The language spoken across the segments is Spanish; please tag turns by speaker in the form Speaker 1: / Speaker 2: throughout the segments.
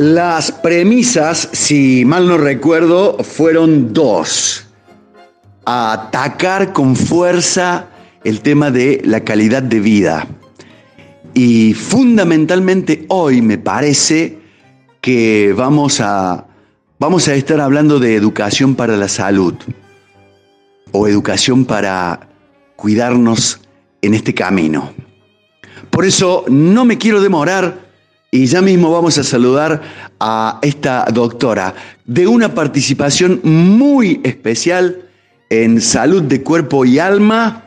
Speaker 1: Las premisas, si mal no recuerdo, fueron dos. Atacar con fuerza el tema de la calidad de vida. Y fundamentalmente hoy me parece que vamos a, vamos a estar hablando de educación para la salud o educación para cuidarnos en este camino. Por eso no me quiero demorar y ya mismo vamos a saludar a esta doctora de una participación muy especial en salud de cuerpo y alma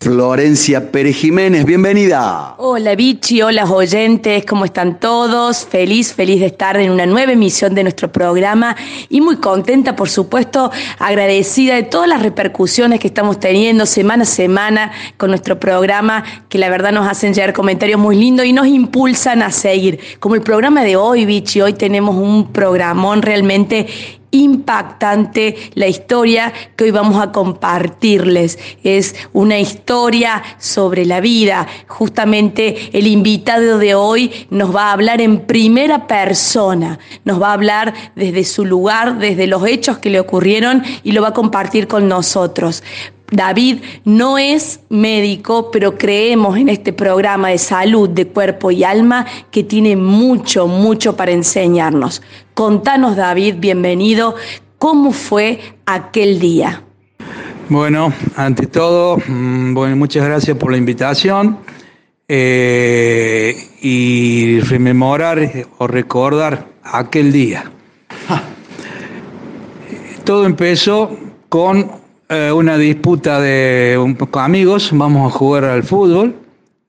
Speaker 1: Florencia Pérez Jiménez, bienvenida.
Speaker 2: Hola Vichy, hola oyentes, ¿cómo están todos? Feliz, feliz de estar en una nueva emisión de nuestro programa y muy contenta, por supuesto, agradecida de todas las repercusiones que estamos teniendo semana a semana con nuestro programa, que la verdad nos hacen llegar comentarios muy lindos y nos impulsan a seguir. Como el programa de hoy, Vichy, hoy tenemos un programón realmente impactante la historia que hoy vamos a compartirles. Es una historia sobre la vida. Justamente el invitado de hoy nos va a hablar en primera persona, nos va a hablar desde su lugar, desde los hechos que le ocurrieron y lo va a compartir con nosotros. David no es médico, pero creemos en este programa de salud de cuerpo y alma que tiene mucho, mucho para enseñarnos. Contanos, David, bienvenido, ¿cómo fue aquel día?
Speaker 3: Bueno, ante todo, mm, bueno, muchas gracias por la invitación eh, y rememorar o recordar aquel día. Todo empezó con eh, una disputa de un poco amigos, vamos a jugar al fútbol.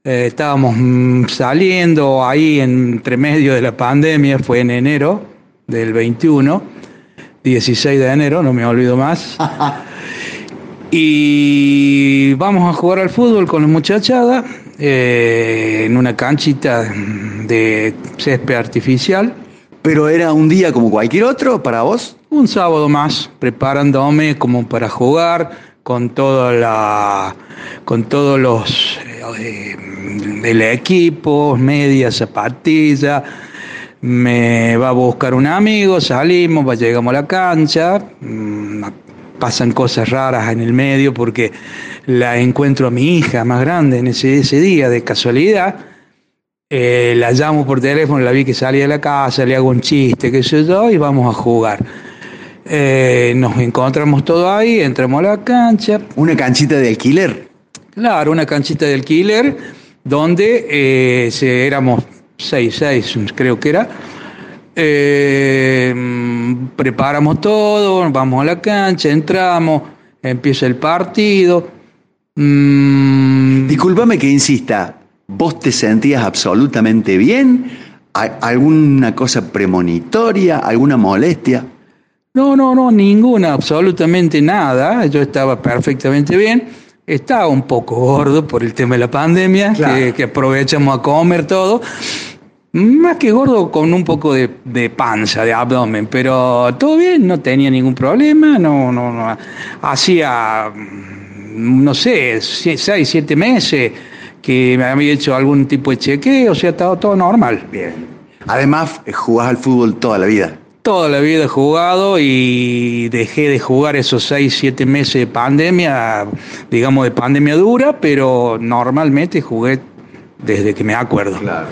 Speaker 3: Eh, estábamos mm, saliendo ahí entre medio de la pandemia, fue en enero del 21, 16 de enero, no me olvido más. y vamos a jugar al fútbol con la muchachada eh, en una canchita de césped artificial.
Speaker 1: ¿Pero era un día como cualquier otro para vos?
Speaker 3: Un sábado más, preparándome como para jugar con toda la con todos los eh, equipo, media, zapatilla. Me va a buscar un amigo, salimos, llegamos a la cancha, mm, pasan cosas raras en el medio porque la encuentro a mi hija más grande en ese día de casualidad eh, la llamo por teléfono, la vi que salía de la casa, le hago un chiste, qué sé yo, y vamos a jugar. Eh, nos encontramos todo ahí, entramos a la cancha.
Speaker 1: ¿Una canchita de alquiler?
Speaker 3: Claro, una canchita de alquiler donde eh, éramos seis, seis, creo que era. preparamos todo, vamos a la cancha, entramos, empieza el partido.
Speaker 1: Mm. Discúlpame que insista, ¿Vos te sentías absolutamente bien? ¿Alguna cosa premonitoria? ¿Alguna molestia?
Speaker 3: No, no, no, ninguna, absolutamente nada. Yo estaba perfectamente bien. Estaba un poco gordo por el tema de la pandemia, que, aprovechamos a comer todo. Más que gordo con un poco de, de, panza, de abdomen, pero todo bien, no tenía ningún problema, no, no, no. Hacía, no sé, seis, siete meses que me había hecho algún tipo de chequeo, o sea, estaba todo normal.
Speaker 1: Bien. Además, jugás al fútbol toda la vida.
Speaker 3: Toda la vida he jugado y dejé de jugar esos seis, siete meses de pandemia, digamos de pandemia dura, pero normalmente jugué desde que me acuerdo. Claro.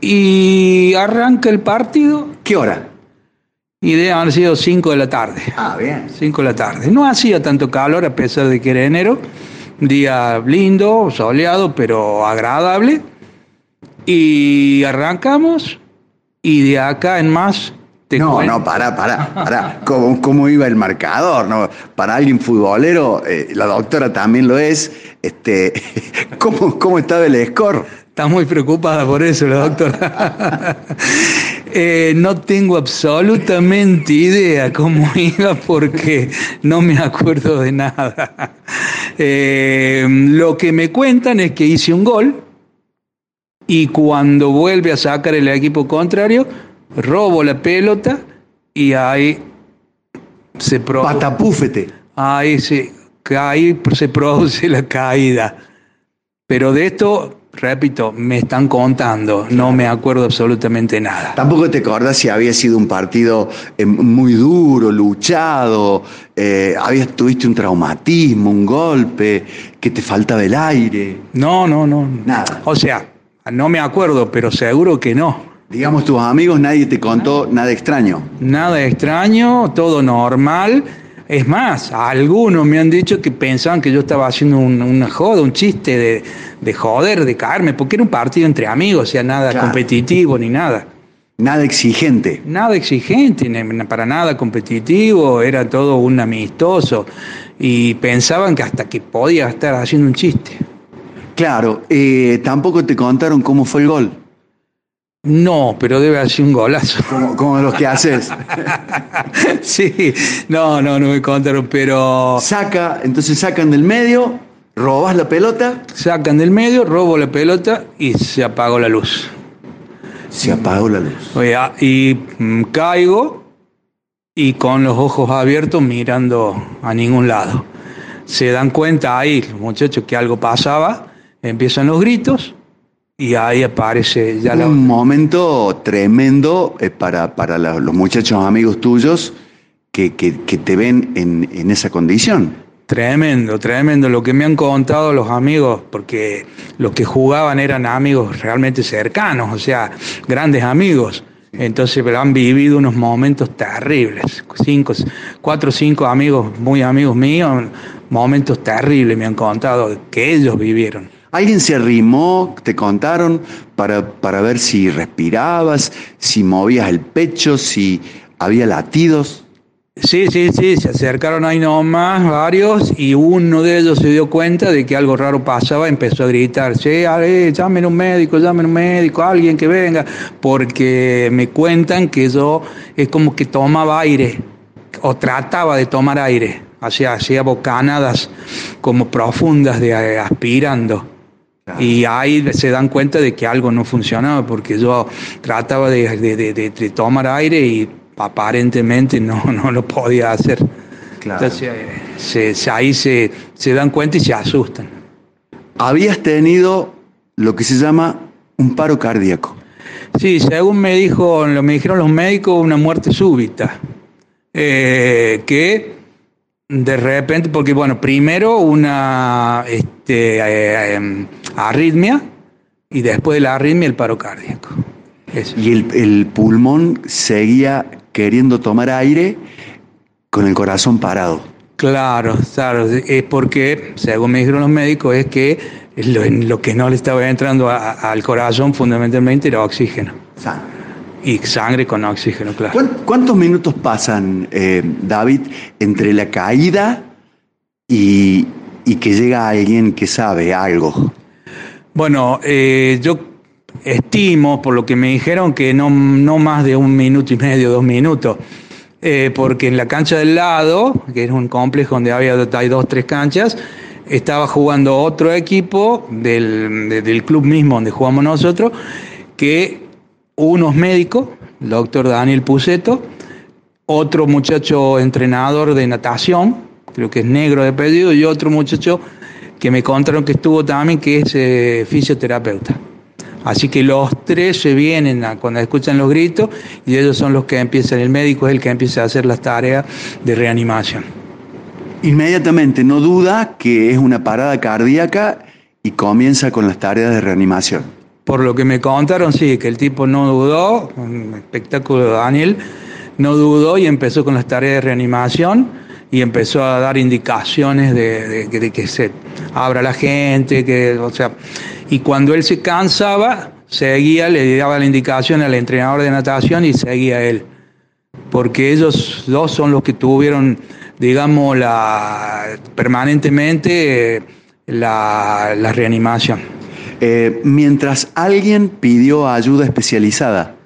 Speaker 3: Y arranca el partido.
Speaker 1: ¿Qué hora?
Speaker 3: Y debe haber sido 5 de la tarde.
Speaker 1: Ah, bien.
Speaker 3: 5 de la tarde. No hacía tanto calor a pesar de que era enero día lindo, soleado, pero agradable. Y arrancamos y de acá en más...
Speaker 1: Te no, no, para, para, para. ¿Cómo, ¿Cómo, iba el marcador? No, para alguien futbolero, eh, la doctora también lo es. Este, ¿cómo, ¿Cómo estaba el score?
Speaker 3: Está muy preocupada por eso la doctora. Eh, no tengo absolutamente idea cómo iba porque no me acuerdo de nada. Eh, lo que me cuentan es que hice un gol y cuando vuelve a sacar el equipo contrario, robo la pelota y ahí se
Speaker 1: produce. Patapúfete.
Speaker 3: Ahí se, ahí se produce la caída. Pero de esto repito, me están contando, no me acuerdo absolutamente nada.
Speaker 1: Tampoco te acordás si había sido un partido eh, muy duro, luchado, eh, habías, tuviste un traumatismo, un golpe, que te faltaba el aire.
Speaker 3: No, no, no. Nada. O sea, no me acuerdo, pero seguro que no.
Speaker 1: Digamos, tus amigos, nadie te contó nada extraño.
Speaker 3: Nada extraño, todo normal. Es más, algunos me han dicho que pensaban que yo estaba haciendo una joda, un chiste de, joder, de caerme, porque era un partido entre amigos, o sea, nada competitivo ni nada.
Speaker 1: Nada exigente.
Speaker 3: Nada exigente, para nada competitivo, era todo un amistoso. Y pensaban que hasta que podía estar haciendo un chiste.
Speaker 1: Claro, eh, tampoco te contaron cómo fue el gol.
Speaker 3: No, pero debe haber sido un golazo.
Speaker 1: Como, los que haces.
Speaker 3: sí, no, no, no me contaron, pero.
Speaker 1: Saca, entonces sacan del medio, robas la pelota.
Speaker 3: Sacan del medio, robo la pelota y se apagó la luz.
Speaker 1: Se apagó la luz.
Speaker 3: y mm, caigo y con los ojos abiertos mirando a ningún lado. Se dan cuenta ahí, los muchachos, que algo pasaba, empiezan los gritos y ahí aparece ya
Speaker 1: Un momento tremendo eh, para, para los muchachos amigos tuyos que, te ven en, esa condición.
Speaker 3: Tremendo, tremendo lo que me han contado los amigos, porque los que jugaban eran amigos realmente cercanos, o sea, grandes amigos. Entonces han vivido unos momentos terribles. Cinco, cuatro o cinco amigos, muy amigos míos, momentos terribles me han contado que ellos vivieron.
Speaker 1: ¿Alguien se arrimó, te contaron, para, para ver si respirabas, si movías el pecho, si había latidos?
Speaker 3: Sí, sí, sí, se acercaron ahí nomás varios y uno de ellos se dio cuenta de que algo raro pasaba, empezó a gritar, sí, llamen un médico, llamen un médico, alguien que venga, porque me cuentan que yo es como que tomaba aire o trataba de tomar aire, hacía, hacía bocanadas como profundas de eh, aspirando. Y ahí se dan cuenta de que algo no funcionaba, porque yo trataba de, tomar aire y aparentemente no, no lo podía hacer. Entonces se, ahí se, se dan cuenta y se asustan.
Speaker 1: Habías tenido lo que se llama un paro cardíaco.
Speaker 3: Sí, según me dijo, me dijeron los médicos, una muerte súbita. Eh, que de repente, porque bueno, primero una este, eh, em, arritmia y después de la arritmia el paro cardíaco.
Speaker 1: Y el, pulmón seguía queriendo tomar aire con el corazón parado.
Speaker 3: Claro, claro, es porque, según me dijeron los médicos, es que lo, que no le estaba entrando al corazón fundamentalmente era oxígeno. Y sangre con oxígeno, claro.
Speaker 1: ¿Cuántos minutos pasan, eh, David, entre la caída y, que llega alguien que sabe algo?
Speaker 3: Bueno, eh, yo estimo, por lo que me dijeron, que no, no más de un minuto y medio, dos minutos. Eh, porque en la cancha del lado, que es un complejo donde había hay dos, tres canchas, estaba jugando otro equipo del, del club mismo donde jugamos nosotros, que unos médicos, el doctor Daniel Puceto, otro muchacho entrenador de natación, creo que es negro de pedido, y otro muchacho que me contaron que estuvo también, que es eh, fisioterapeuta. Así que los tres se vienen cuando escuchan los gritos y ellos son los que empiezan, el médico es el que empieza a hacer las tareas de reanimación.
Speaker 1: Inmediatamente, no duda que es una parada cardíaca y comienza con las tareas de reanimación.
Speaker 3: Por lo que me contaron, sí, que el tipo no dudó, espectáculo de Daniel, no dudó y empezó con las tareas de reanimación y empezó a dar indicaciones de, que se abra la gente, que, o sea, y cuando él se cansaba, seguía, le daba la indicación al entrenador de natación y seguía él. Porque ellos dos son los que tuvieron, digamos, la, permanentemente la reanimación.
Speaker 1: Eh, mientras alguien pidió ayuda especializada.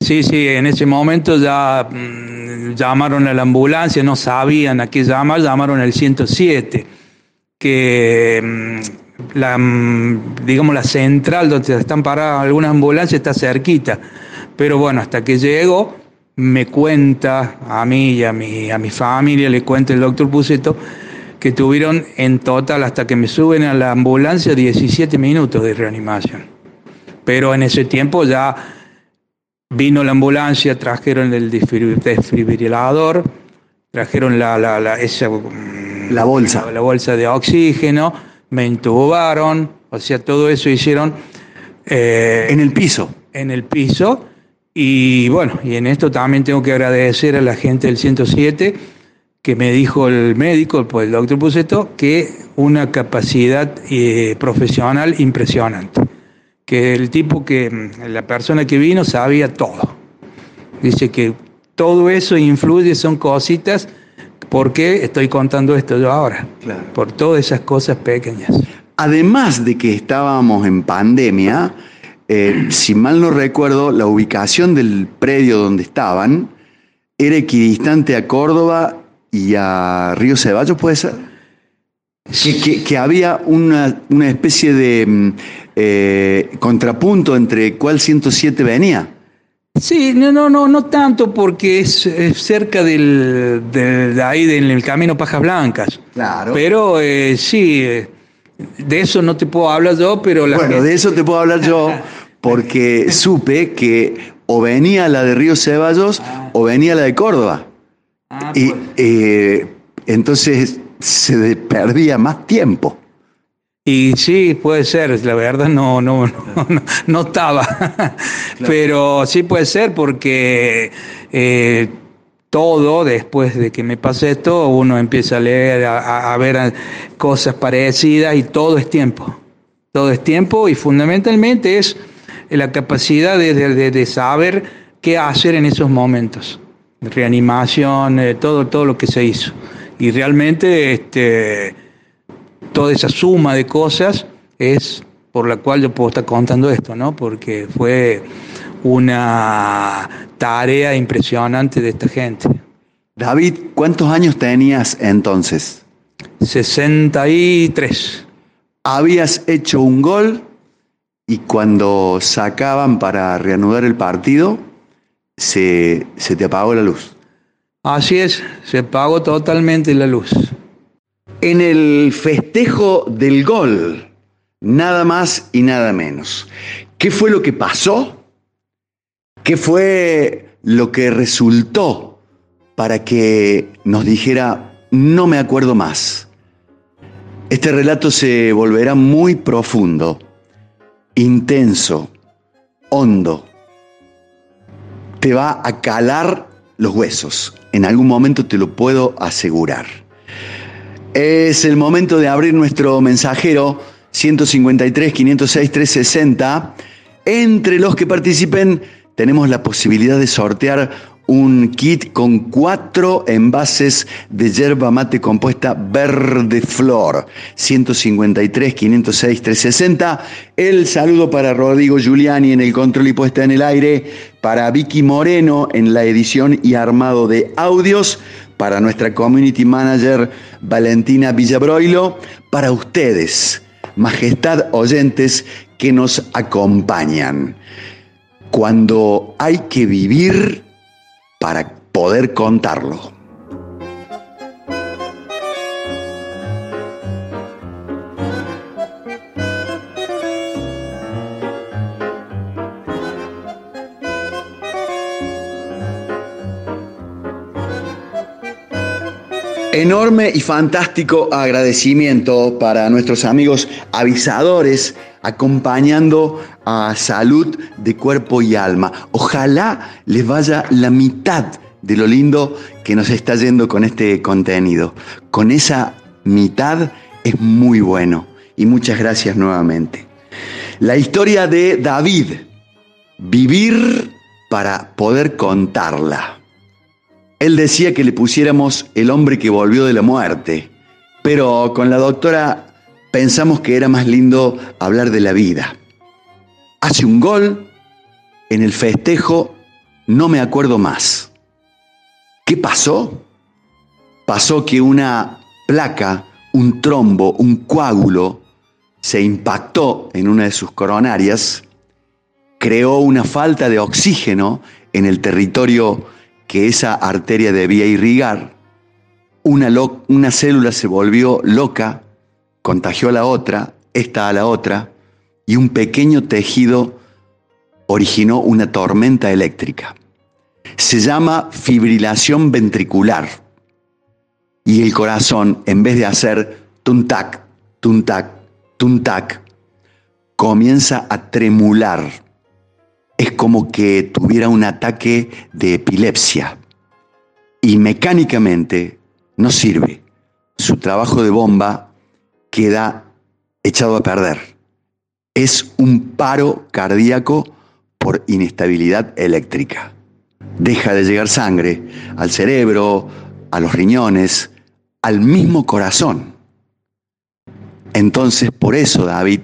Speaker 3: Sí, sí, en ese momento ya mm, llamaron a la ambulancia, no sabían a qué llamar, llamaron al 107, que mm, la, mm, digamos la central donde están paradas algunas ambulancias está cerquita. Pero bueno, hasta que llego, me cuenta a mí y a mi, a mi familia, le cuenta el doctor Puceto, que tuvieron en total, hasta que me suben a la ambulancia, 17 minutos de reanimación. Pero en ese tiempo ya vino la ambulancia, trajeron el desfibrilador, trajeron la, la, esa,
Speaker 1: la bolsa.
Speaker 3: La, bolsa de oxígeno, me intubaron, o sea, todo eso hicieron.
Speaker 1: Eh, en el piso.
Speaker 3: En el piso. Y bueno, y en esto también tengo que agradecer a la gente del 107 que me dijo el médico, pues el doctor Puseto, que una capacidad eh, profesional impresionante. Que el tipo que, mm, la persona que vino sabía todo. Dice que todo eso influye, son cositas, porque estoy contando esto yo ahora. Por todas esas cosas pequeñas.
Speaker 1: Además de que estábamos en pandemia, eh, si mal no recuerdo, la ubicación del predio donde estaban era equidistante a Córdoba y a Río Ceballos, ¿puede ser? Que, había una, especie de mm, eh, contrapunto entre cuál 107 venía.
Speaker 3: Sí, no, no, no, no tanto porque es, cerca del, de ahí, del camino Pajas Blancas.
Speaker 1: Claro.
Speaker 3: Pero eh, sí, de eso no te puedo hablar yo, pero...
Speaker 1: bueno, de eso te puedo hablar yo porque supe que o venía la de Río Ceballos o venía la de Córdoba. Ah, y pues. eh, entonces se perdía más tiempo.
Speaker 3: Y sí, puede ser, la verdad no, no, no, estaba. Pero sí puede ser porque eh, todo, después de que me pase esto, uno empieza a leer, a, ver cosas parecidas y todo es tiempo. Todo es tiempo y fundamentalmente es la capacidad de saber qué hacer en esos momentos reanimación, eh, todo, todo lo que se hizo. Y realmente este, toda esa suma de cosas es por la cual yo puedo estar contando esto, ¿no? Porque fue una tarea impresionante de esta gente.
Speaker 1: David, ¿cuántos años tenías entonces?
Speaker 3: 63.
Speaker 1: Habías hecho un gol y cuando sacaban para reanudar el partido, se, te apagó la luz.
Speaker 3: Así es, se apagó totalmente la luz.
Speaker 1: En el festejo del gol, nada más y nada menos. ¿Qué fue lo que pasó? ¿Qué fue lo que resultó para que nos dijera, no me acuerdo más? Este relato se volverá muy profundo, intenso, hondo te va a calar los huesos. En algún momento te lo puedo asegurar. Es el momento de abrir nuestro mensajero 153 506 360. Entre los que participen tenemos la posibilidad de sortear un kit con cuatro envases de yerba mate compuesta verde flor. 153, 506, 360. El saludo para Rodrigo Giuliani en el control y puesta en el aire. Para Vicky Moreno en la edición y armado de audios. Para nuestra community manager Valentina Villabroilo. Para ustedes, majestad oyentes que nos acompañan. Cuando hay que vivir para poder contarlo. Enorme y fantástico agradecimiento para nuestros amigos avisadores acompañando a salud de cuerpo y alma. Ojalá les vaya la mitad de lo lindo que nos está yendo con este contenido. Con esa mitad es muy bueno. Y muchas gracias nuevamente. La historia de David. Vivir para poder contarla. Él decía que le pusiéramos el hombre que volvió de la muerte, pero con la doctora pensamos que era más lindo hablar de la vida. Hace un gol, en el festejo no me acuerdo más. ¿Qué pasó? Pasó que una placa, un trombo, un coágulo, se impactó en una de sus coronarias, creó una falta de oxígeno en el territorio que esa arteria debía irrigar, una, una célula se volvió loca, contagió a la otra, esta a la otra, y un pequeño tejido originó una tormenta eléctrica. Se llama fibrilación ventricular. Y el corazón, en vez de hacer tuntac, tuntac, tuntac, comienza a tremular. Es como que tuviera un ataque de epilepsia. Y mecánicamente no sirve. Su trabajo de bomba queda echado a perder. Es un paro cardíaco por inestabilidad eléctrica. Deja de llegar sangre al cerebro, a los riñones, al mismo corazón. Entonces, por eso David,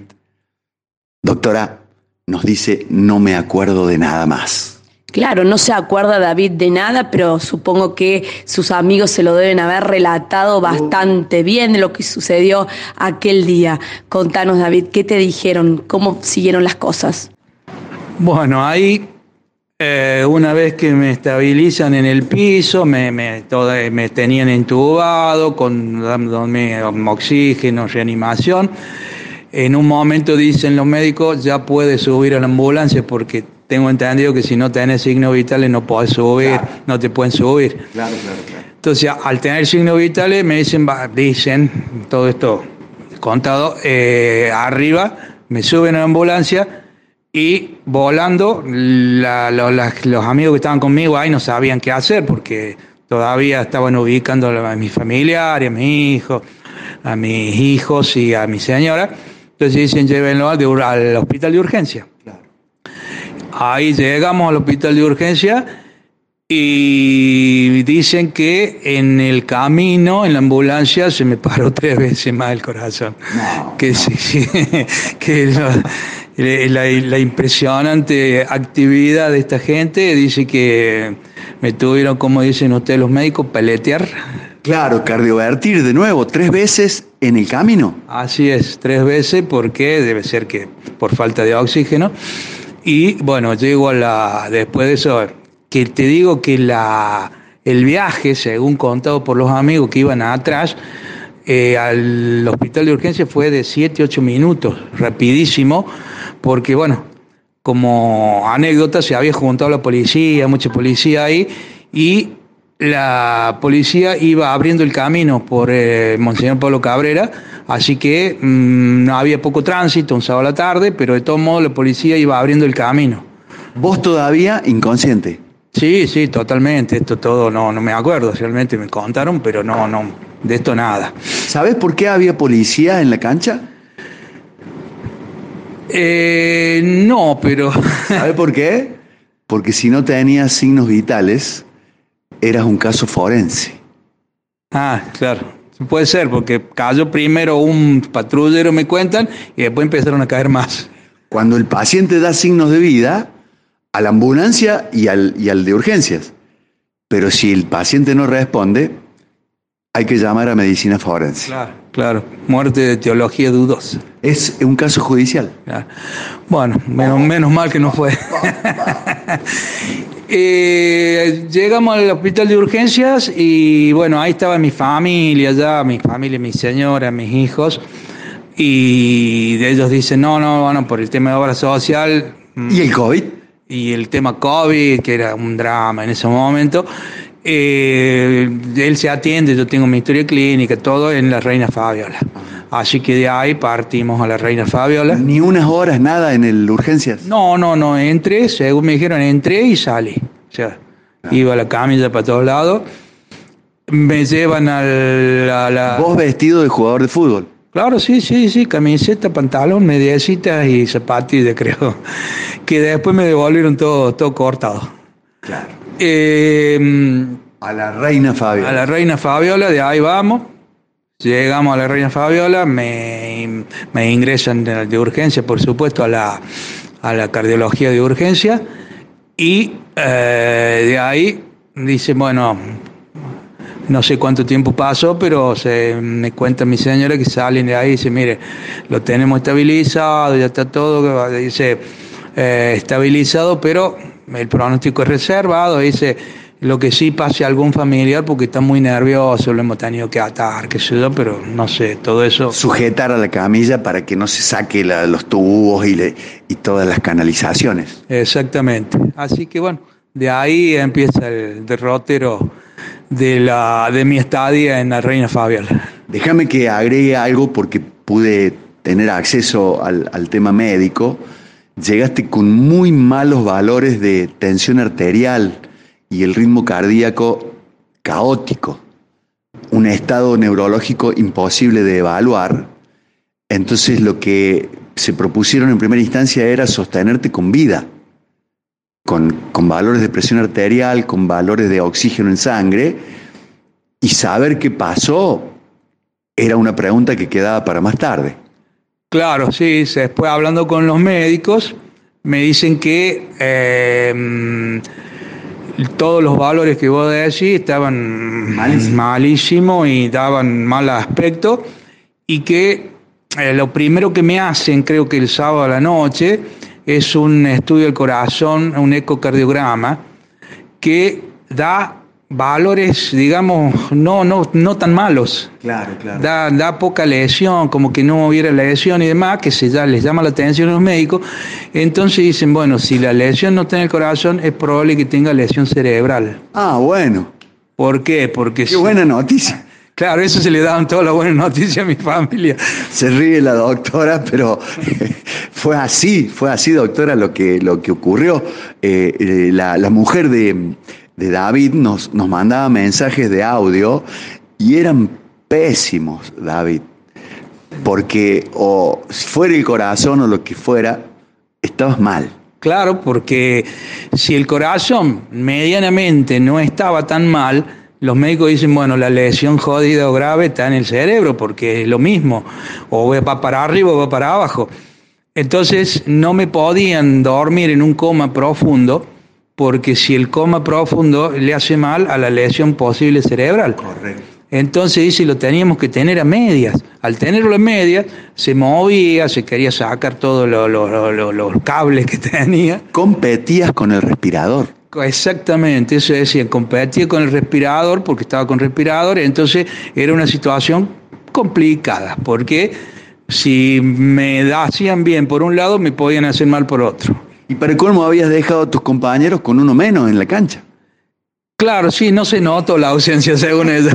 Speaker 1: doctora, nos dice, no me acuerdo de nada más.
Speaker 2: Claro, no se acuerda David de nada, pero supongo que sus amigos se lo deben haber relatado bastante bien de lo que sucedió aquel día. Contanos, David, ¿qué te dijeron? ¿Cómo siguieron las cosas?
Speaker 3: Bueno, ahí eh, una vez que me estabilizan en el piso, me, me, me tenían entubado, con dándome oxígeno, reanimación. En un momento dicen los médicos, ya puedes subir a la ambulancia porque tengo entendido que si no tenés signos vitales no podés subir, no te pueden subir. Claro, claro, claro. Entonces, al tener signos vitales, me dicen, dicen, todo esto contado, eh, arriba, me suben a la ambulancia y volando, los amigos que estaban conmigo ahí no sabían qué hacer porque todavía estaban ubicando a mis familiares, a mis hijos, a mis hijos y a mi señora. Entonces dicen, llévenlo al hospital de urgencia. Ahí llegamos al hospital de urgencia y dicen que en el camino, en la ambulancia, se me paró tres veces más el corazón. que sí, que la, impresionante actividad de esta gente dice que me tuvieron, como dicen ustedes los médicos, peletear.
Speaker 1: Claro, cardiovertir de nuevo, tres veces en el camino.
Speaker 3: Así es, tres veces porque debe ser que por falta de oxígeno. Y bueno, llego a la, después de eso, que te digo que la, el viaje, según contado por los amigos que iban atrás, eh, al hospital de urgencia fue de 7, 8 minutos, rapidísimo, porque bueno, como anécdota se había juntado la policía, mucha policía ahí, y la policía iba abriendo el camino por eh, Monseñor Pablo Cabrera, así que mm, no había poco tránsito un sábado a la tarde, pero de todos modos la policía iba abriendo el camino.
Speaker 1: ¿Vos todavía inconsciente?
Speaker 3: Sí, sí, totalmente. Esto todo no, no me acuerdo, realmente me contaron, pero no, no, de esto nada.
Speaker 1: ¿Sabes por qué había policía en la cancha?
Speaker 3: Eh, no, pero.
Speaker 1: ¿Sabes por qué? Porque si no tenías signos vitales, eras un caso forense.
Speaker 3: Ah, claro. Puede ser, porque cayó primero un patrullero, me cuentan, y después empezaron a caer más.
Speaker 1: Cuando el paciente da signos de vida, a la ambulancia y al, y al de urgencias. Pero si el paciente no responde, hay que llamar a medicina forense.
Speaker 3: Claro, claro. Muerte de teología dudosa.
Speaker 1: Es un caso judicial.
Speaker 3: Bueno, menos, menos mal que no fue. Eh, llegamos al hospital de urgencias y bueno, ahí estaba mi familia ya, mi familia, mi señora, mis hijos. Y de ellos dicen, no, no, bueno, por el tema de obra social.
Speaker 1: ¿Y el COVID?
Speaker 3: Y el tema COVID, que era un drama en ese momento. Eh, él se atiende, yo tengo mi historia clínica, todo en la Reina Fabiola. Así que de ahí partimos a la Reina Fabiola.
Speaker 1: ¿Ni unas horas, nada en el urgencias?
Speaker 3: No, no, no, entré, según me dijeron, entré y salí. O sea, iba a la camilla para todos lados. Me llevan a la...
Speaker 1: ¿Vos vestido de jugador de fútbol?
Speaker 3: Claro, sí, sí, sí, camiseta, pantalón, mediecitas y zapatillas, creo. Que después me devolvieron todo, todo cortado.
Speaker 1: Claro. Eh, a la Reina Fabiola.
Speaker 3: A la Reina Fabiola, de ahí vamos. Llegamos a la Reina Fabiola, me, ingresan de, urgencia, por supuesto, a la, a la cardiología de urgencia y eh, de ahí dice, bueno, no sé cuánto tiempo pasó, pero se, me cuenta mi señora que salen de ahí y dice, mire, lo tenemos estabilizado, ya está todo, dice, eh, estabilizado, pero el pronóstico es reservado, dice, Lo que sí pase a algún familiar porque está muy nervioso, lo hemos tenido que atar, qué sé yo, pero no sé, todo eso.
Speaker 1: Sujetar a la camilla para que no se saque la- los tubos y, le- y todas las canalizaciones.
Speaker 3: Exactamente. Así que bueno, de ahí empieza el derrotero de, la, de mi estadía en la Reina Fabiola.
Speaker 1: Déjame que agregue algo porque pude tener acceso al, al tema médico. Llegaste con muy malos valores de tensión arterial y el ritmo cardíaco caótico. Un estado neurológico imposible de evaluar. Entonces lo que se propusieron en primera instancia era sostenerte con vida, con, con valores de presión arterial, con valores de oxígeno en sangre, y saber qué pasó era una pregunta que quedaba para más tarde.
Speaker 3: Claro, sí, después hablando con los médicos, me dicen que eh, todos los valores que vos decís estaban
Speaker 1: Malísimo.
Speaker 3: malísimos y daban mal aspecto y que eh, lo primero que me hacen, creo que el sábado a la noche, es un estudio del corazón, un ecocardiograma, que da valores, digamos, no, no, no tan malos.
Speaker 1: Claro, claro.
Speaker 3: Da, da poca lesión, como que no hubiera lesión y demás, que se ya les llama la atención a los médicos. Entonces dicen, bueno, si la lesión no está en el corazón, es probable que tenga lesión cerebral.
Speaker 1: Ah, bueno.
Speaker 3: ¿Por qué? Porque
Speaker 1: Qué
Speaker 3: si-
Speaker 1: buena noticia.
Speaker 3: Claro, eso se le daban todas las buenas noticias a mi familia.
Speaker 1: Se ríe la doctora, pero fue así, fue así, doctora, lo que, lo que ocurrió. Eh, eh, la, la mujer de, de David nos, nos mandaba mensajes de audio y eran pésimos, David. Porque o si fuera el corazón o lo que fuera, estabas mal.
Speaker 3: Claro, porque si el corazón medianamente no estaba tan mal, los médicos dicen, bueno, la lesión jodida o grave está en el cerebro, porque es lo mismo, o va para arriba o va para abajo. Entonces no me podían dormir en un coma profundo, porque si el coma profundo le hace mal a la lesión posible cerebral.
Speaker 1: Correcto.
Speaker 3: Entonces dice, lo teníamos que tener a medias. Al tenerlo a medias, se movía, se quería sacar todos lo- lo- lo- lo- los cables que tenía.
Speaker 1: Competías con el respirador.
Speaker 3: Exactamente, eso decía, competía con el respirador porque estaba con respirador, entonces era una situación complicada, porque si me hacían bien por un lado, me podían hacer mal por otro.
Speaker 1: Y para colmo habías dejado a tus compañeros con uno menos en la cancha.
Speaker 3: Claro, sí, no se notó la ausencia según ellos.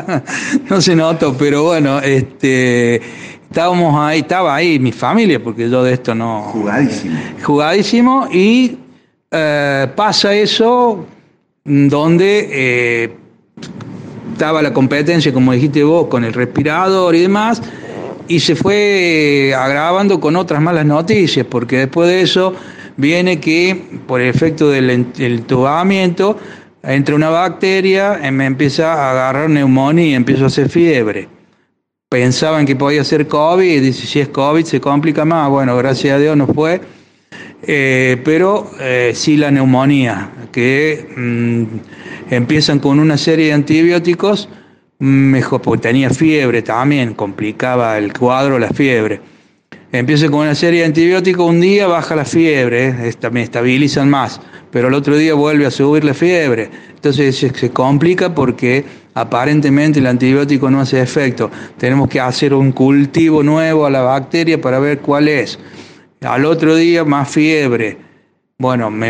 Speaker 3: no se notó, pero bueno, este, estábamos ahí, estaba ahí mi familia, porque yo de esto no...
Speaker 1: Jugadísimo.
Speaker 3: jugadísimo y eh, pasa eso mm, donde eh, estaba la competencia, como dijiste vos, con el respirador y demás, y se fue eh, agravando con otras malas noticias, porque después de eso viene que por el efecto del en- el entubamiento entra una bacteria, eh, me empieza a agarrar neumonía, empiezo a hacer fiebre. Pensaban que podía ser COVID, y dice, si es COVID se complica más, bueno, gracias a Dios no fue, Eh, pero eh, sí la neumonía, que mm, empiezan con una serie de antibióticos, mm, mejor, porque tenía fiebre también, complicaba el cuadro la fiebre. Empieza con una serie de antibióticos, un día baja la fiebre, eh, me estabilizan más, pero el otro día vuelve a subir la fiebre. Entonces se, complica porque aparentemente el antibiótico no hace efecto. Tenemos que hacer un cultivo nuevo a la bacteria para ver cuál es. Al otro día más fiebre. Bueno, me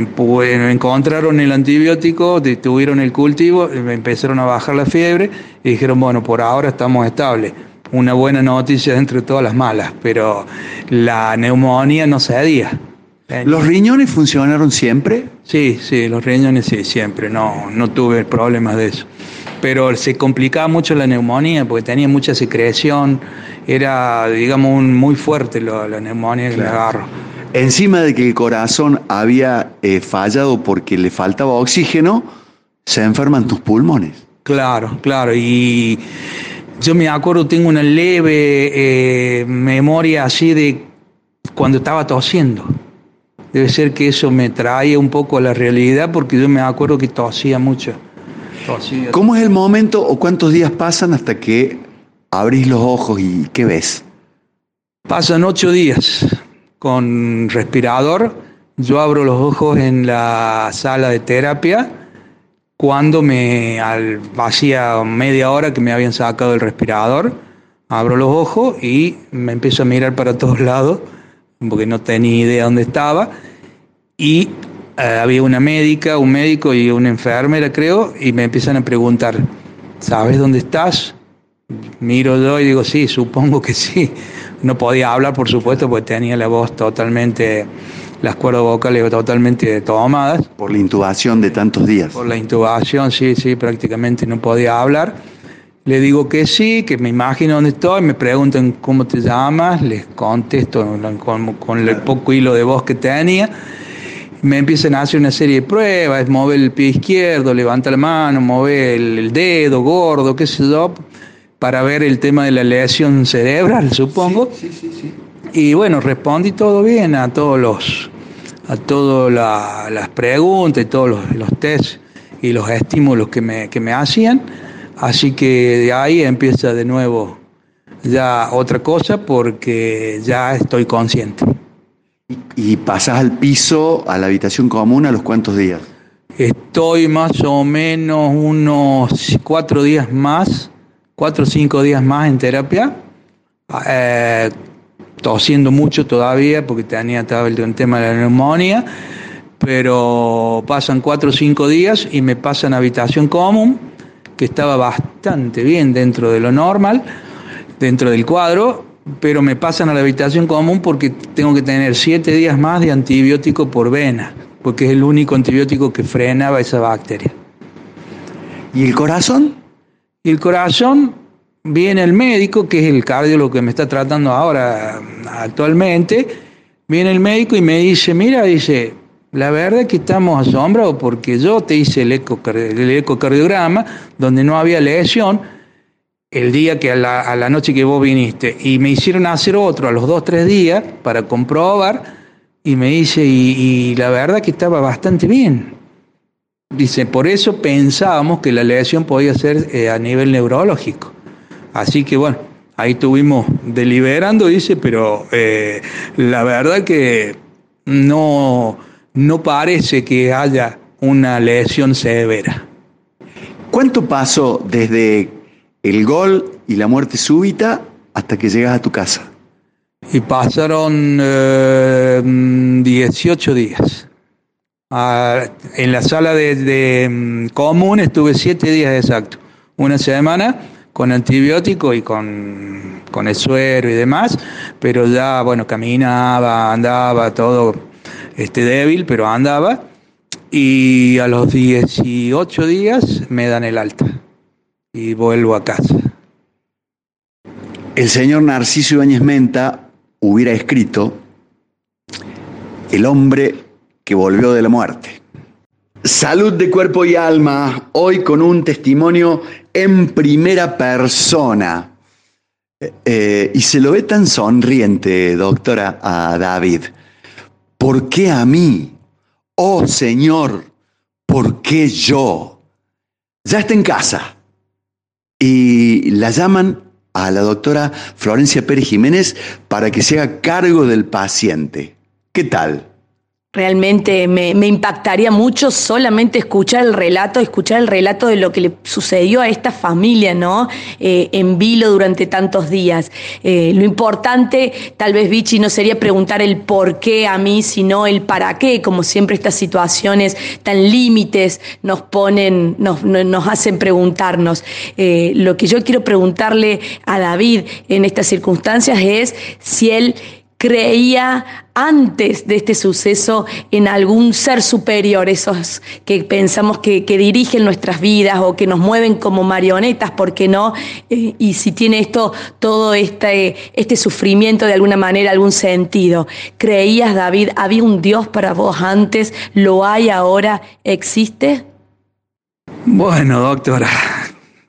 Speaker 3: encontraron el antibiótico, detuvieron el cultivo, me empezaron a bajar la fiebre y dijeron, bueno, por ahora estamos estables. Una buena noticia entre todas las malas, pero la neumonía no cedía.
Speaker 1: ¿Los riñones funcionaron siempre?
Speaker 3: Sí, sí, los riñones sí, siempre, no, no tuve problemas de eso. Pero se complicaba mucho la neumonía porque tenía mucha secreción, era, digamos, un- muy fuerte lo- la neumonía que me agarro.
Speaker 1: Encima de que el corazón había eh, fallado porque le faltaba oxígeno, se enferman tus pulmones.
Speaker 3: Claro, claro, y yo me acuerdo, tengo una leve eh, memoria así de cuando estaba tosiendo. Debe ser que eso me trae un poco a la realidad porque yo me acuerdo que tosía mucho. Tosía.
Speaker 1: ¿Cómo es el momento o cuántos días pasan hasta que abrís los ojos y qué ves?
Speaker 3: Pasan ocho días con respirador. Yo abro los ojos en la sala de terapia. Cuando me al, hacía media hora que me habían sacado el respirador, abro los ojos y me empiezo a mirar para todos lados, porque no tenía idea dónde estaba, y eh, había una médica, un médico y una enfermera, creo, y me empiezan a preguntar, ¿sabes dónde estás? Miro yo y digo, sí, supongo que sí. No podía hablar, por supuesto, porque tenía la voz totalmente, las cuerdas vocales totalmente tomadas.
Speaker 1: Por la intubación de tantos días.
Speaker 3: Por la intubación, sí, sí, prácticamente no podía hablar. Le digo que sí, que me imagino dónde estoy, me preguntan cómo te llamas, les contesto con, con el poco hilo de voz que tenía me empiezan a hacer una serie de pruebas, mover el pie izquierdo, levanta la mano, mover el, dedo gordo, qué sé yo, para ver el tema de la lesión cerebral, supongo. Sí, sí, sí, y bueno, respondí todo bien a todos los a todas las preguntas y todos los, los tests y los estímulos que me, que me hacían. Así que de ahí empieza de nuevo ya otra cosa porque ya estoy consciente.
Speaker 1: ¿Y pasas al piso, a la habitación común, a los cuántos días?
Speaker 3: Estoy más o menos unos cuatro días más, cuatro o cinco días más en terapia, eh, tosiendo mucho todavía porque tenía el tema de la neumonía, pero pasan cuatro o cinco días y me pasan a habitación común, que estaba bastante bien dentro de lo normal, dentro del cuadro, pero me pasan a la habitación común porque tengo que tener siete días más de antibiótico por vena, porque es el único antibiótico que frenaba esa bacteria.
Speaker 1: ¿Y el corazón?
Speaker 3: Y el corazón viene el médico, que es el cardiólogo que me está tratando ahora actualmente, viene el médico y me dice, mira, dice, la verdad que estamos asombrados porque yo te hice el, ecocardiograma donde no había lesión, el día que a la, noche que vos viniste y me hicieron hacer otro a los dos, tres días para comprobar y me dice, y, la verdad que estaba bastante bien. Dice, por eso pensábamos que la lesión podía ser eh, a nivel neurológico. Así que bueno, ahí estuvimos deliberando, dice, pero eh, la verdad que no, no parece que haya una lesión severa.
Speaker 1: ¿Cuánto pasó desde el gol y la muerte súbita hasta que llegas a tu casa.
Speaker 3: Y pasaron 18 eh, días. Ah, en la sala de, mm, común estuve 7 días exacto. Una semana con antibiótico y con, con, el suero y demás, pero ya, bueno, caminaba, andaba, todo este, débil, pero andaba. Y a los 18 días me dan el alta y vuelvo a casa.
Speaker 1: El señor Narciso Ibáñez Menta hubiera escrito El hombre que volvió de la muerte. Salud de cuerpo y alma, hoy con un testimonio en primera persona. Eh, y se lo ve tan sonriente, doctora, a David. ¿Por qué a mí? Oh Señor, ¿por qué yo? Ya está en casa y la llaman a la doctora Florencia Pérez Jiménez para que se haga cargo del paciente. ¿Qué tal?
Speaker 2: Realmente me, impactaría mucho solamente escuchar el relato, escuchar el relato de lo que le sucedió a esta familia, ¿no? Eh, en vilo durante tantos días. Eh, lo importante, tal vez, Vichy, no sería preguntar el por qué a mí, sino el para qué, como siempre estas situaciones tan límites nos ponen, nos, nos hacen preguntarnos. Eh, lo que yo quiero preguntarle a David en estas circunstancias es si él creía antes de este suceso en algún ser superior, esos que pensamos que, dirigen nuestras vidas o que nos mueven como marionetas, ¿por qué no? Eh, y si tiene esto, todo este, este sufrimiento de alguna manera, algún sentido. ¿Creías, David, había un Dios para vos antes? ¿Lo hay ahora? ¿Existe?
Speaker 3: Bueno, doctora,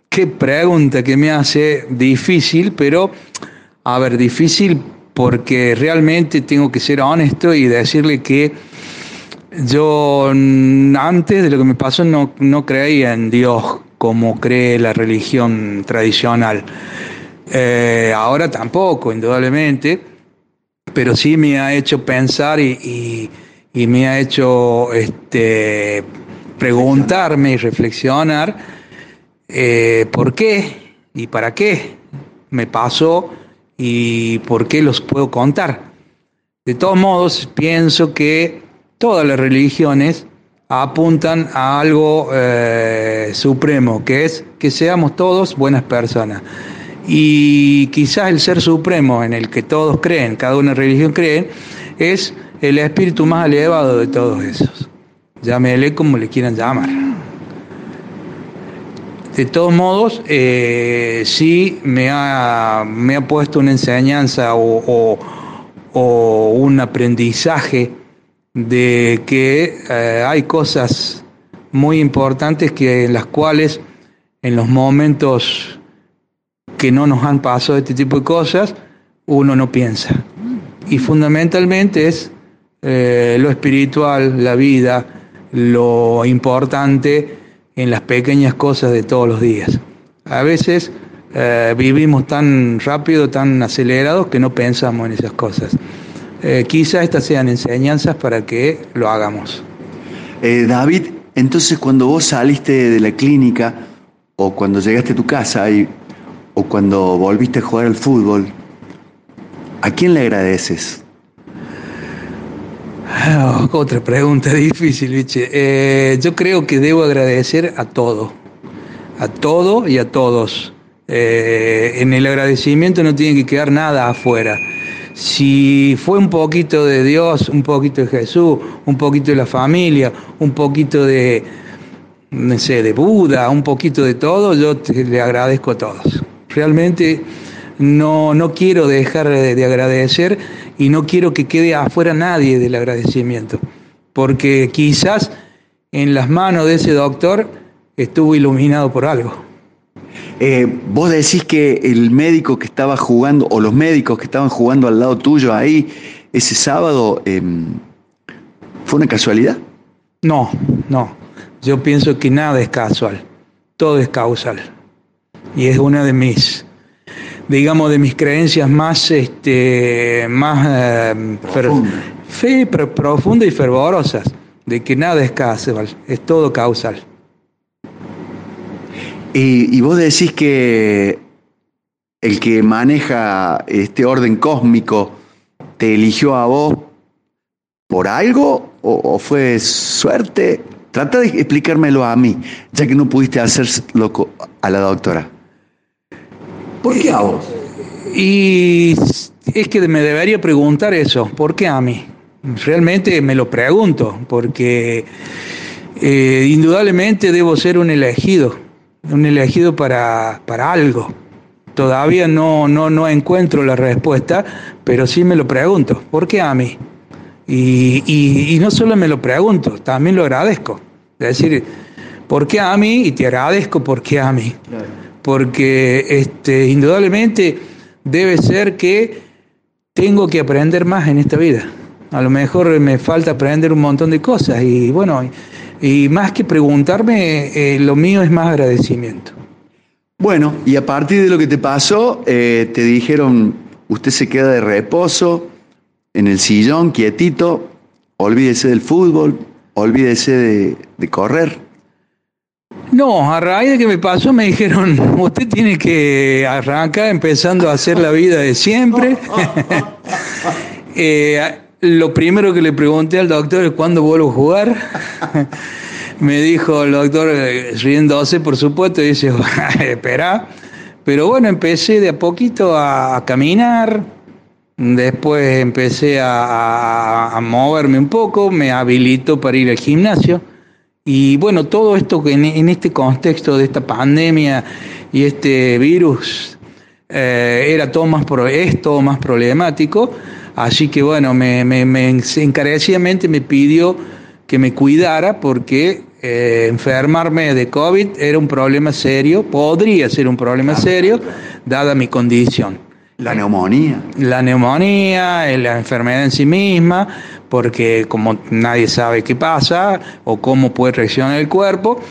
Speaker 3: qué pregunta que me hace difícil, pero, a ver, difícil porque realmente tengo que ser honesto y decirle que yo antes de lo que me pasó no, creía en Dios como cree la religión tradicional. Eh, ahora tampoco, indudablemente, pero sí me ha hecho pensar y, me ha hecho este, preguntarme y reflexionar eh, por qué y para qué me pasó y por qué los puedo contar. De todos modos, pienso que todas las religiones apuntan a algo eh, supremo, que es que seamos todos buenas personas. Y quizás el ser supremo en el que todos creen, cada una religión cree, es el espíritu más elevado de todos esos. Llámele como le quieran llamar. De todos modos, eh, sí me ha, me ha, puesto una enseñanza o, un aprendizaje de que eh, hay cosas muy importantes que en las cuales en los momentos que no nos han pasado este tipo de cosas, uno no piensa. Y fundamentalmente es eh, lo espiritual, la vida, lo importante en las pequeñas cosas de todos los días. A veces eh, vivimos tan rápido, tan acelerados que no pensamos en esas cosas. Eh, quizás estas sean enseñanzas para que lo hagamos.
Speaker 1: David, entonces cuando vos saliste de la clínica o cuando llegaste a tu casa y o cuando volviste a jugar al fútbol, ¿a quién le agradeces?
Speaker 3: Ah, otra pregunta difícil, Viche. Eh, yo creo que debo agradecer a todo, a todo y a todos. Eh, en el agradecimiento no tiene que quedar nada afuera. Si fue un poquito de Dios, un poquito de Jesús, un poquito de la familia, un poquito de, no sé, de Buda, un poquito de todo, yo le agradezco a todos realmente no, no quiero dejar de, agradecer y no quiero que quede afuera nadie del agradecimiento, porque quizás en las manos de ese doctor estuvo iluminado por algo.
Speaker 1: Eh, vos decís que el médico que estaba jugando, o los médicos que estaban jugando al lado tuyo ahí ese sábado, em, ¿fue una casualidad?
Speaker 3: No, no. Yo pienso que nada es casual, todo es causal y es una de mis, digamos, de mis creencias más, este, más eh, fe, profunda y fervorosas, de que nada es causal, es todo causal.
Speaker 1: Y, y vos decís que el que maneja este orden cósmico te eligió a vos por algo o, fue suerte? Trata de explicármelo a mí, ya que no pudiste hacer loco a la doctora.
Speaker 3: ¿Por qué a vos? Y es que me debería preguntar eso, ¿por qué a mí? Realmente me lo pregunto, porque eh, indudablemente debo ser un elegido, un elegido para, para algo. Todavía no, no, no encuentro la respuesta, pero sí me lo pregunto, ¿por qué a mí? Y, y, no solo me lo pregunto, también lo agradezco. Es decir, ¿por qué a mí? Y te agradezco por qué a mí porque este, indudablemente debe ser que tengo que aprender más en esta vida. A lo mejor me falta aprender un montón de cosas y bueno, y más que preguntarme, eh, lo mío es más agradecimiento.
Speaker 1: Bueno, y a partir de lo que te pasó, eh, te dijeron, usted se queda de reposo en el sillón, quietito, olvídese del fútbol, olvídese de correr.
Speaker 3: No, a raíz de que me pasó me dijeron, usted tiene que arrancar empezando a hacer la vida de siempre. Eh, lo primero que le pregunté al doctor es cuándo vuelvo a jugar. me dijo el doctor, eh, riéndose por supuesto, y dice, espera. Pero bueno, empecé de a poquito a, caminar, después empecé a, a moverme un poco, me habilito para ir al gimnasio y bueno, todo esto que en, este contexto de esta pandemia y este virus eh, era todo más es todo más problemático, así que bueno, me, me, encarecidamente me pidió que me cuidara porque eh, enfermarme de COVID era un problema serio, podría ser un problema serio, dada mi condición.
Speaker 1: La neumonía.
Speaker 3: La neumonía, la enfermedad en sí misma, porque como nadie sabe qué pasa o cómo puede reaccionar el cuerpo,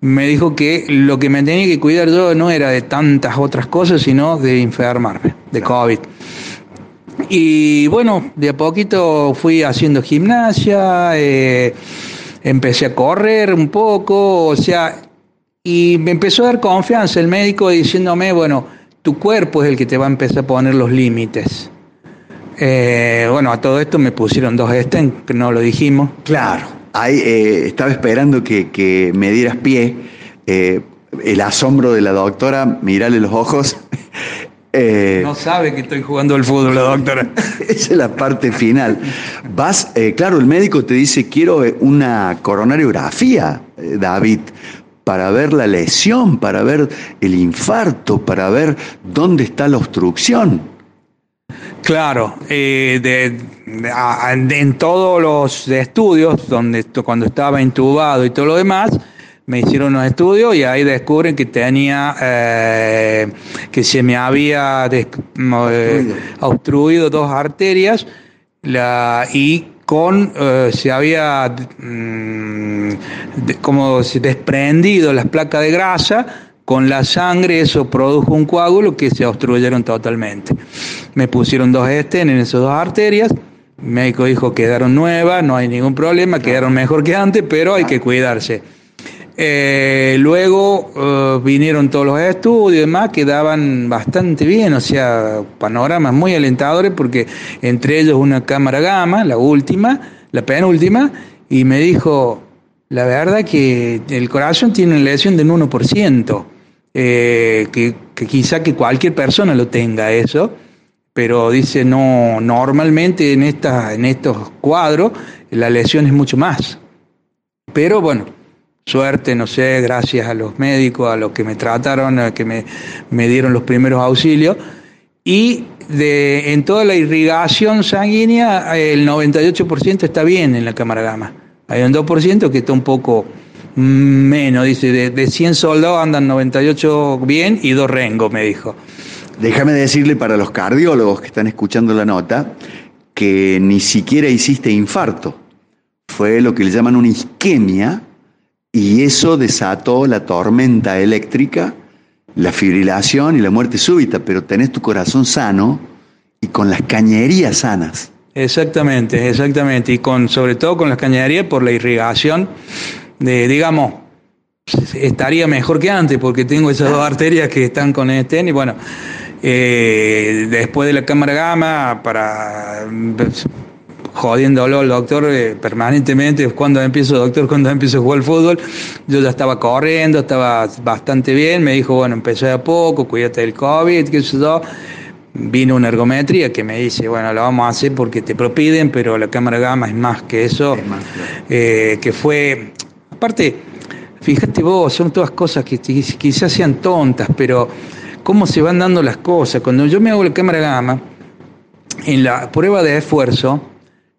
Speaker 3: me dijo que lo que me tenía que cuidar yo no era de tantas otras cosas, sino de enfermarme, de COVID. Y bueno, de a poquito fui haciendo gimnasia, eh, empecé a correr un poco, o sea, y me empezó a dar confianza el médico diciéndome, bueno, tu cuerpo es el que te va a empezar a poner los límites. Eh, bueno, a todo esto me pusieron dos estén, que no lo dijimos.
Speaker 1: Claro, ahí eh, estaba esperando que, me dieras pie. Eh, el asombro de la doctora, mirarle los ojos.
Speaker 3: no sabe que estoy jugando al fútbol, la doctora.
Speaker 1: Esa es la parte final. Vas, claro, el médico te dice, quiero una coronariografía, David, para ver la lesión, para ver el infarto, para ver dónde está la obstrucción.
Speaker 3: Claro, eh, en todos los estudios, donde cuando estaba intubado y todo lo demás, me hicieron unos estudios y ahí descubren que tenía, eh, que se me había eh, obstruido dos arterias y con, se había mm, como desprendido las placas de grasa con la sangre eso produjo un coágulo que se obstruyeron totalmente. Me pusieron dos estén en esas dos arterias. El médico dijo quedaron nuevas, no hay ningún problema, quedaron mejor que antes, pero hay que cuidarse. Eh, luego eh, vinieron todos los estudios y demás, quedaban bastante bien, o sea, panoramas muy alentadores, porque entre ellos una cámara gamma, la última, la penúltima, y me dijo, la verdad que el corazón tiene una lesión del 1%. Eh, que, quizá que cualquier persona lo tenga eso, pero dice, no, normalmente en, esta, en estos cuadros la lesión es mucho más. Pero bueno, suerte, no sé, gracias a los médicos, a los que me trataron, a que me, me dieron los primeros auxilios. Y de, en toda la irrigación sanguínea, el 98% está bien en la cámara gamma. Hay un 2% que está un poco Menos, dice, de, de 100 soldados andan 98 bien y dos rengo, me dijo.
Speaker 1: Déjame decirle para los cardiólogos que están escuchando la nota que ni siquiera hiciste infarto. Fue lo que le llaman una isquemia y eso desató la tormenta eléctrica, la fibrilación y la muerte súbita, pero tenés tu corazón sano y con las cañerías sanas.
Speaker 3: Exactamente, exactamente, y con sobre todo con las cañerías por la irrigación de, digamos, estaría mejor que antes porque tengo esas dos arterias que están con el y bueno, eh, después de la cámara gamma, para jodiéndolo al doctor eh, permanentemente, cuando empiezo, doctor, cuando empiezo a jugar al fútbol, yo ya estaba corriendo, estaba bastante bien, me dijo, bueno, empecé a poco, cuídate del COVID, qué sé yo. Vino una ergometría que me dice, bueno, lo vamos a hacer porque te propiden, pero la cámara gamma es más que eso, eh, que fue Aparte, fíjate vos, son todas cosas que quizás sean tontas, pero cómo se van dando las cosas. Cuando yo me hago la cámara gamma, en la prueba de esfuerzo,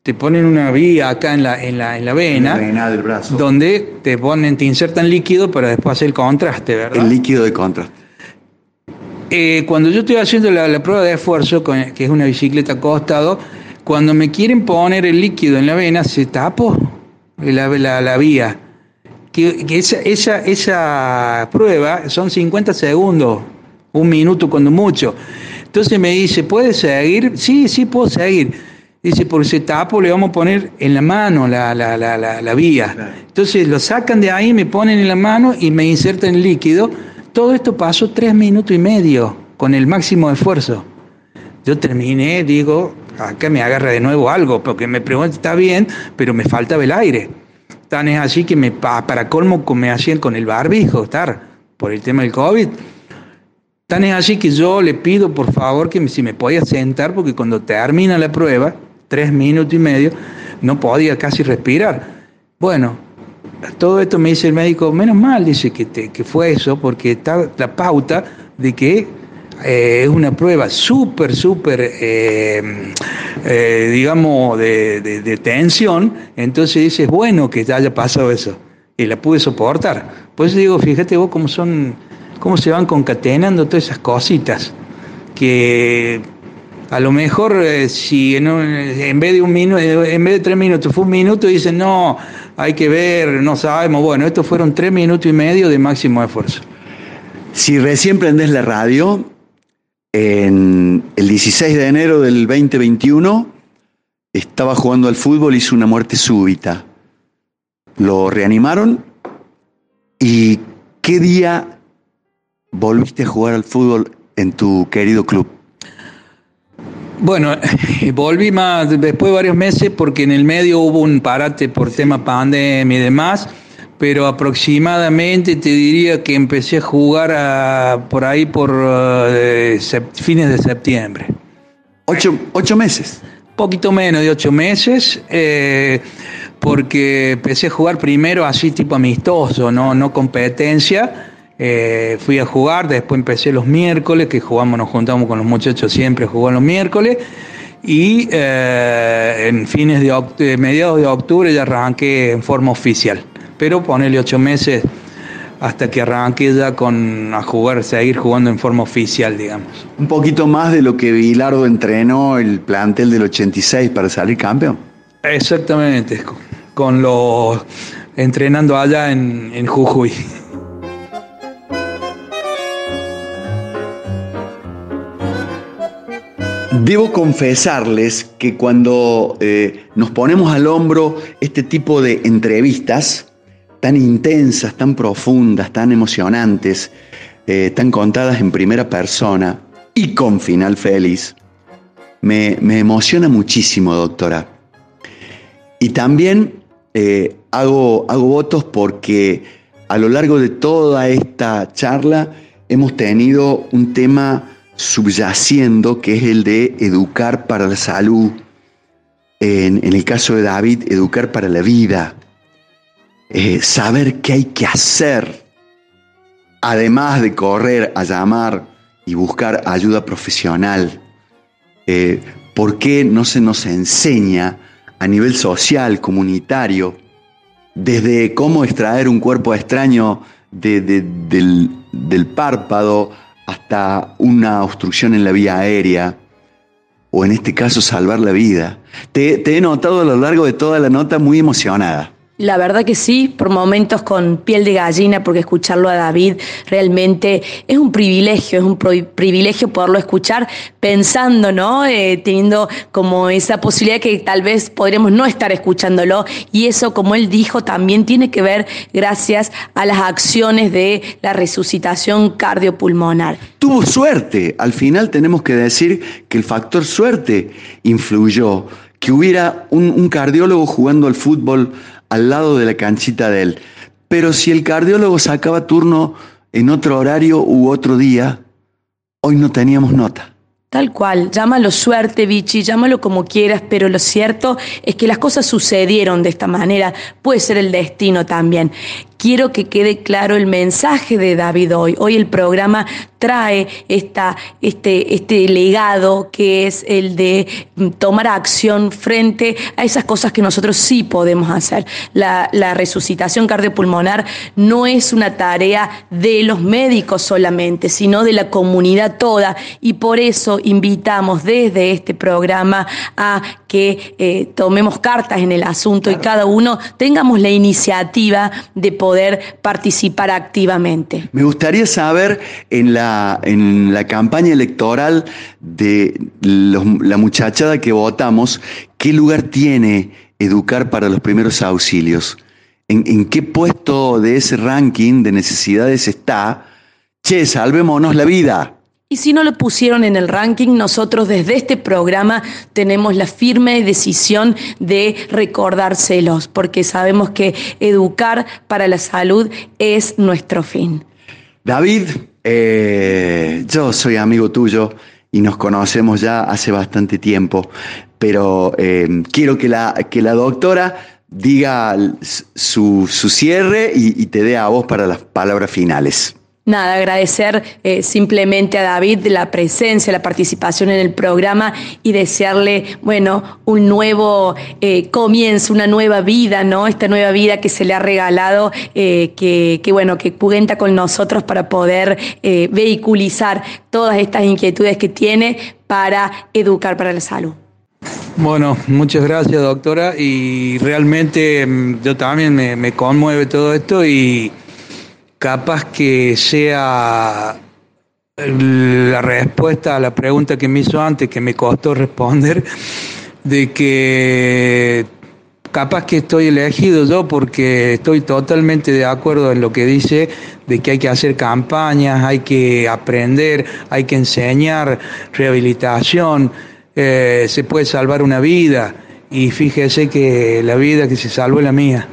Speaker 3: te ponen una vía acá en la, en la, en la vena,
Speaker 1: del brazo.
Speaker 3: donde te ponen, te insertan líquido para después hacer el contraste, ¿verdad?
Speaker 1: El líquido de contraste.
Speaker 3: Eh, cuando yo estoy haciendo la, prueba de esfuerzo, que es una bicicleta acostado, cuando me quieren poner el líquido en la vena, se tapo la, la vía que, esa, esa, esa prueba son 50 segundos, un minuto cuando mucho. Entonces me dice, ¿puede seguir? Sí, sí puedo seguir. Dice, por ese tapo le vamos a poner en la mano la, la, la, la vía. Entonces lo sacan de ahí, me ponen en la mano y me insertan el líquido. Todo esto pasó tres minutos y medio con el máximo esfuerzo. Yo terminé, digo, acá me agarra de nuevo algo, porque me pregunta, está bien, pero me falta el aire. Tan es así que me, para colmo me hacían con el barbijo estar por el tema del COVID. Tan es así que yo le pido por favor que si me podía sentar, porque cuando termina la prueba, tres minutos y medio, no podía casi respirar. Bueno, todo esto me dice el médico, menos mal, dice que, que fue eso, porque está la pauta de que eh, es una prueba súper, súper, eh, eh, digamos, de, tensión, entonces dices, bueno que haya pasado eso, y la pude soportar. Pues digo, fíjate vos cómo son, cómo se van concatenando todas esas cositas, que a lo mejor si en, vez de un minuto, en vez de tres minutos fue un minuto, dicen, no, hay que ver, no sabemos, bueno, estos fueron tres minutos y medio de máximo esfuerzo.
Speaker 1: Si recién prendés la radio, el 16 de enero del 2021 estaba jugando al fútbol, hizo una muerte súbita. lo reanimaron. ¿Y qué día volviste a jugar al fútbol en tu querido club?
Speaker 3: Bueno, volví más después de varios meses porque en el medio hubo un parate por tema pandemia y demás, pero aproximadamente te diría que empecé a jugar por ahí por eh, fines de septiembre.
Speaker 1: ¿Ocho, meses?
Speaker 3: Poquito menos de ocho meses, eh, porque empecé a jugar primero así tipo amistoso, no, no competencia eh, fui a jugar, después empecé los miércoles, que jugamos, nos juntamos con los muchachos siempre a jugar los miércoles. Y eh, en fines de mediados de octubre ya arranqué en forma oficial. Pero ponerle ocho meses hasta que arranqué ya con a jugar, seguir jugando en forma oficial, digamos.
Speaker 1: Un poquito más de lo que Bilardo entrenó el plantel del 86 para salir campeón.
Speaker 3: Exactamente, con los entrenando allá en, en Jujuy.
Speaker 1: Debo confesarles que cuando eh, nos ponemos al hombro este tipo de entrevistas tan intensas, tan profundas, tan emocionantes, eh, tan contadas en primera persona y con final feliz, me, emociona muchísimo, doctora. Y también eh, hago, hago votos porque a lo largo de toda esta charla hemos tenido un tema subyaciendo, que es el de educar para la salud. En, el caso de David, educar para la vida. Eh, saber qué hay que hacer, además de correr a llamar y buscar ayuda profesional. Eh, ¿Por qué no se nos enseña a nivel social, comunitario, desde cómo extraer un cuerpo extraño del, del párpado hasta una obstrucción en la vía aérea, o en este caso salvar la vida. Te, he notado a lo largo de toda la nota muy emocionada.
Speaker 2: La verdad que sí, por momentos con piel de gallina, porque escucharlo a David realmente es un privilegio, es un privilegio poderlo escuchar pensando, ¿no? Eh, teniendo como esa posibilidad que tal vez podremos no estar escuchándolo y eso, como él dijo, también tiene que ver gracias a las acciones de la resucitación cardiopulmonar.
Speaker 1: Tuvo suerte, al final tenemos que decir que el factor suerte influyó, que hubiera un cardiólogo jugando al fútbol al lado de la canchita de él. Pero si el cardiólogo sacaba turno en otro horario u otro día, hoy no teníamos nota.
Speaker 2: Tal cual, llámalo suerte, Vichy, llámalo como quieras, pero lo cierto es que las cosas sucedieron de esta manera, puede ser el destino también quiero que quede claro el mensaje de David hoy. Hoy el programa trae esta, este, este legado que es el de tomar acción frente a esas cosas que nosotros sí podemos hacer. La, la resucitación cardiopulmonar no es una tarea de los médicos solamente, sino de la comunidad toda y por eso invitamos desde este programa a que eh, tomemos cartas en el asunto y cada uno tengamos la iniciativa de poder poder participar activamente.
Speaker 1: Me gustaría saber en la, en la campaña electoral de la muchachada que votamos, ¿qué lugar tiene educar para los primeros auxilios? ¿En, ¿En, qué puesto de ese ranking de necesidades está? Che, salvémonos la vida.
Speaker 2: Y si no lo pusieron en el ranking, nosotros desde este programa tenemos la firme decisión de recordárselos, porque sabemos que educar para la salud es nuestro fin.
Speaker 1: David, eh, yo soy amigo tuyo y nos conocemos ya hace bastante tiempo, pero eh, quiero que la, que la doctora diga su, cierre y te dé a vos para las palabras finales.
Speaker 2: Nada, agradecer eh, simplemente a David la presencia, la participación en el programa y desearle, bueno, un nuevo eh, comienzo, una nueva vida, ¿no? Esta nueva vida que se le ha regalado, eh, que, bueno, que cuenta con nosotros para poder vehiculizar todas estas inquietudes que tiene para educar para la salud.
Speaker 3: Bueno, muchas gracias doctora y realmente mm, yo también me conmueve todo esto y capaz que sea la respuesta a la pregunta que me hizo antes, que me costó responder, de que capaz que estoy elegido yo porque estoy totalmente de acuerdo en lo que dice de que hay que hacer campañas, hay que aprender, hay que enseñar rehabilitación, eh, se puede salvar una vida y fíjese que la vida que se salvó es la mía.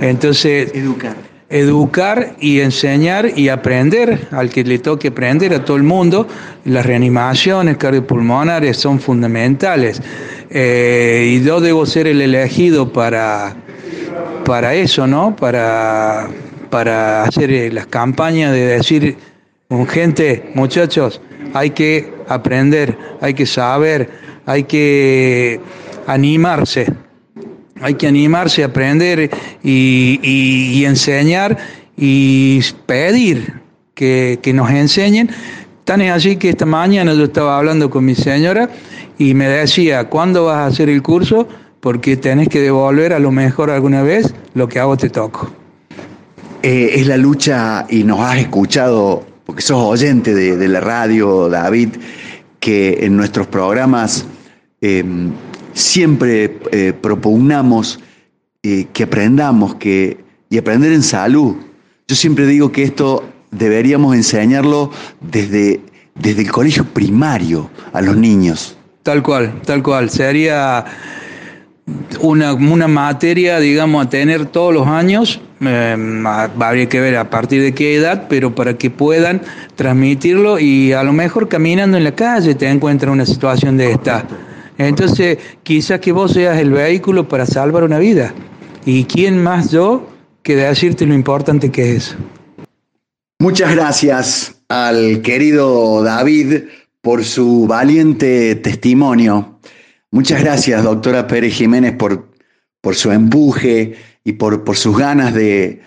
Speaker 3: Entonces, educar. Educar y enseñar y aprender al que le toque aprender a todo el mundo. Las reanimaciones cardiopulmonares son fundamentales. Eh, y yo debo ser el elegido para, para eso, ¿no? Para, para hacer eh, las campañas de decir, gente, muchachos, hay que aprender, hay que saber, hay que animarse hay que animarse aprender y, enseñar y pedir que, nos enseñen. Tan es así que esta mañana yo estaba hablando con mi señora y me decía, ¿cuándo vas a hacer el curso? Porque tenés que devolver a lo mejor alguna vez lo que hago te toco.
Speaker 1: Eh, es la lucha, y nos has escuchado, porque sos oyente de, la radio, David, que en nuestros programas em, siempre eh, propugnamos eh, que aprendamos que, y aprender en salud. Yo siempre digo que esto deberíamos enseñarlo desde, desde el colegio primario a los niños.
Speaker 3: Tal cual, tal cual. Sería una, una materia, digamos, a tener todos los años. Eh, habría que ver a partir de qué edad, pero para que puedan transmitirlo y a lo mejor caminando en la calle te encuentras una situación de esta. Entonces, quizás que vos seas el vehículo para salvar una vida. ¿Y quién más yo que decirte lo importante que es?
Speaker 1: Muchas gracias al querido David por su valiente testimonio. Muchas gracias, doctora Pérez Jiménez, por, por su empuje y por, por sus ganas de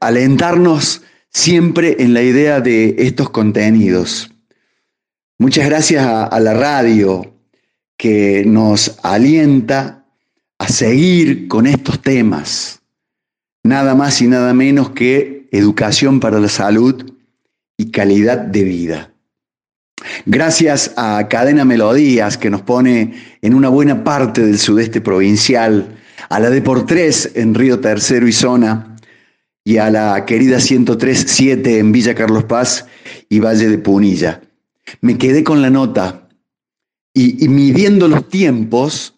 Speaker 1: alentarnos siempre en la idea de estos contenidos. Muchas gracias a la radio, que nos alienta a seguir con estos temas. Nada más y nada menos que educación para la salud y calidad de vida. Gracias a Cadena Melodías que nos pone en una buena parte del sudeste provincial, a la de por tres en Río Tercero y Zona, y a la querida 103.7 en Villa Carlos Paz y Valle de Punilla. Me quedé con la nota y, midiendo los tiempos,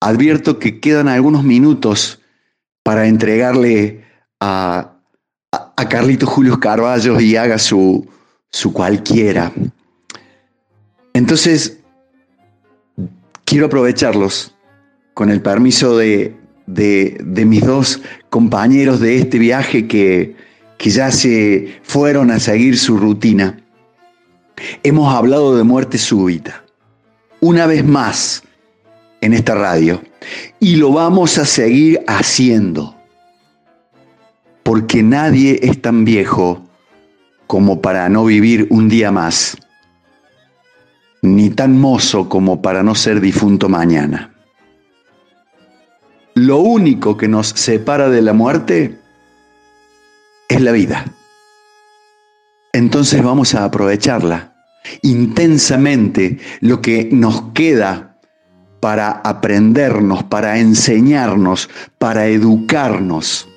Speaker 1: advierto que quedan algunos minutos para entregarle a, a, Carlito Julio Carballo y haga su, su cualquiera. Entonces, quiero aprovecharlos con el permiso de, de, mis dos compañeros de este viaje que, que ya se fueron a seguir su rutina. Hemos hablado de muerte súbita una vez más en esta radio. Y lo vamos a seguir haciendo. Porque nadie es tan viejo como para no vivir un día más. Ni tan mozo como para no ser difunto mañana. Lo único que nos separa de la muerte es la vida. Entonces vamos a aprovecharla intensamente lo que nos queda para aprendernos, para enseñarnos, para educarnos.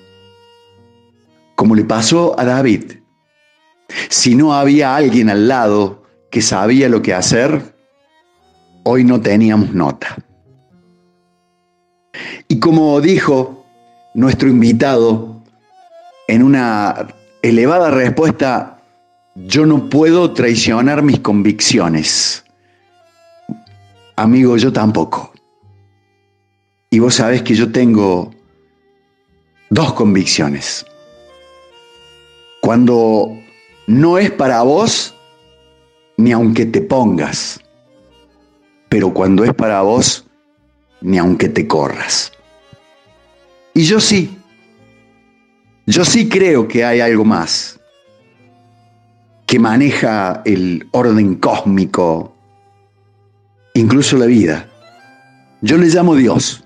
Speaker 1: Como le pasó a David. Si no había alguien al lado que sabía lo que hacer, hoy no teníamos nota. Y como dijo nuestro invitado en una elevada respuesta yo no puedo traicionar mis convicciones. Amigo, yo tampoco. Y vos sabés que yo tengo dos convicciones. Cuando no es para vos, ni aunque te pongas. Pero cuando es para vos, ni aunque te corras. Y yo sí. Yo sí creo que hay algo más que maneja el orden cósmico, incluso la vida. Yo le llamo Dios,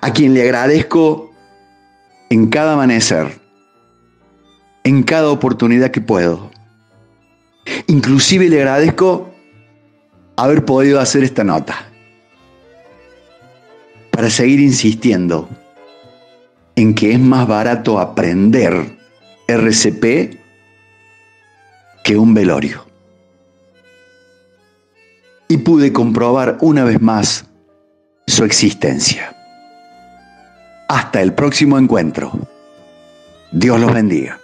Speaker 1: a quien le agradezco en cada amanecer, en cada oportunidad que puedo. Inclusive le agradezco haber podido hacer esta nota. para seguir insistiendo en que es más barato aprender RCP que un velorio. Y pude comprobar una vez más su existencia. Hasta el próximo encuentro. Dios los bendiga.